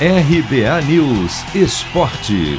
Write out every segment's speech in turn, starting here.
RBA News Esporte.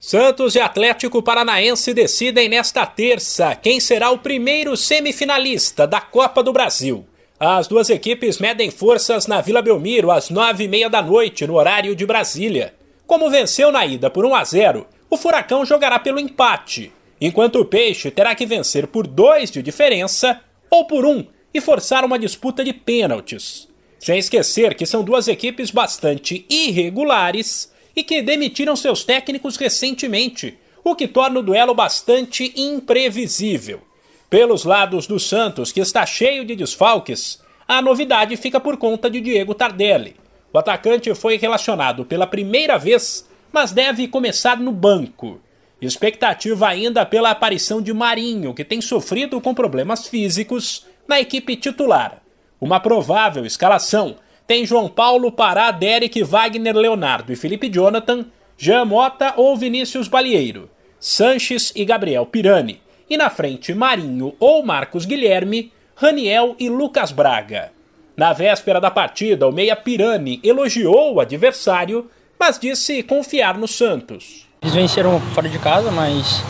Santos e Atlético Paranaense decidem nesta terça quem será o primeiro semifinalista da Copa do Brasil. As duas equipes medem forças na Vila Belmiro às nove e meia da noite, no horário de Brasília. Como venceu na ida por 1 a 0, o Furacão jogará pelo empate, enquanto o Peixe terá que vencer por dois de diferença ou por um e forçar uma disputa de pênaltis. Sem esquecer que são duas equipes bastante irregulares e que demitiram seus técnicos recentemente, o que torna o duelo bastante imprevisível. Pelos lados do Santos, que está cheio de desfalques, a novidade fica por conta de Diego Tardelli. O atacante foi relacionado pela primeira vez, mas deve começar no banco. Expectativa ainda pela aparição de Marinho, que tem sofrido com problemas físicos na equipe titular. Uma provável escalação tem João Paulo, Pará, Derek, Wagner, Leonardo e Felipe Jonathan, Jean Mota ou Vinícius Balieiro, Sanches e Gabriel Pirani e na frente Marinho ou Marcos Guilherme, Raniel e Lucas Braga. Na véspera da partida, o meia Pirani elogiou o adversário, mas disse confiar no Santos. Eles venceram fora de casa, mas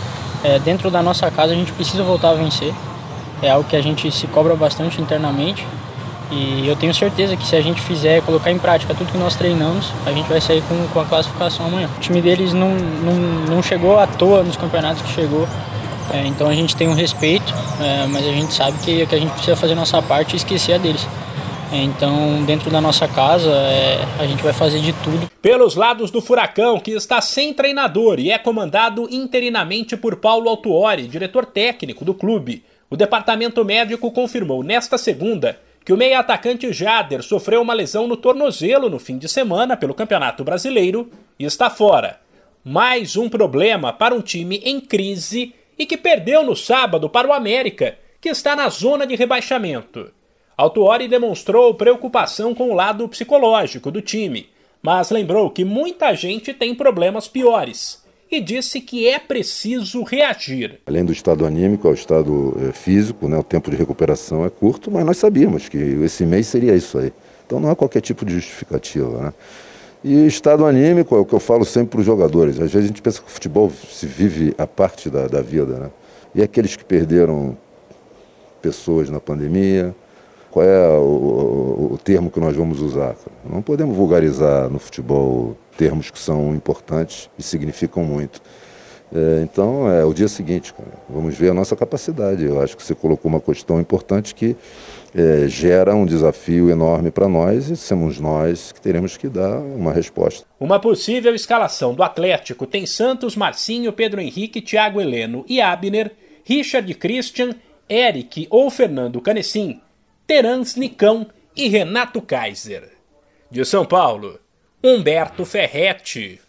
é, dentro da nossa casa a gente precisa voltar a vencer. É algo que a gente se cobra bastante internamente. E eu tenho certeza que se a gente fizer, colocar em prática tudo que nós treinamos, a gente vai sair com, com a classificação amanhã. O time deles não, não, não chegou à toa nos campeonatos que chegou. É, então a gente tem um respeito, é, mas a gente sabe que, que a gente precisa fazer nossa parte e esquecer a deles. É, então, dentro da nossa casa, é, a gente vai fazer de tudo. Pelos lados do Furacão, que está sem treinador e é comandado interinamente por Paulo Altuori, diretor técnico do clube, o departamento médico confirmou nesta segunda que o meia-atacante Jader sofreu uma lesão no tornozelo no fim de semana pelo Campeonato Brasileiro e está fora. Mais um problema para um time em crise e que perdeu no sábado para o América, que está na zona de rebaixamento. Altuori demonstrou preocupação com o lado psicológico do time, mas lembrou que muita gente tem problemas piores e disse que é preciso reagir. Além do estado anímico, ao estado eh, físico, né, o tempo de recuperação é curto, mas nós sabíamos que esse mês seria isso aí. Então não há qualquer tipo de justificativa. Né? E estado anímico é o que eu falo sempre para os jogadores. Às vezes a gente pensa que o futebol se vive a parte da, da vida, né? E aqueles que perderam pessoas na pandemia, qual é o, o, termo que nós vamos usar? Não podemos vulgarizar no futebol termos que são importantes e significam muito. É, então, é o dia seguinte, cara. vamos ver a nossa capacidade. Eu acho que você colocou uma questão importante que é, gera um desafio enorme para nós e somos nós que teremos que dar uma resposta. Uma possível escalação do Atlético tem Santos, Marcinho, Pedro Henrique, Thiago Heleno e Abner, Richard Christian, Eric ou Fernando Canessim, Terans Nicão e Renato Kaiser. De São Paulo, Humberto Ferretti.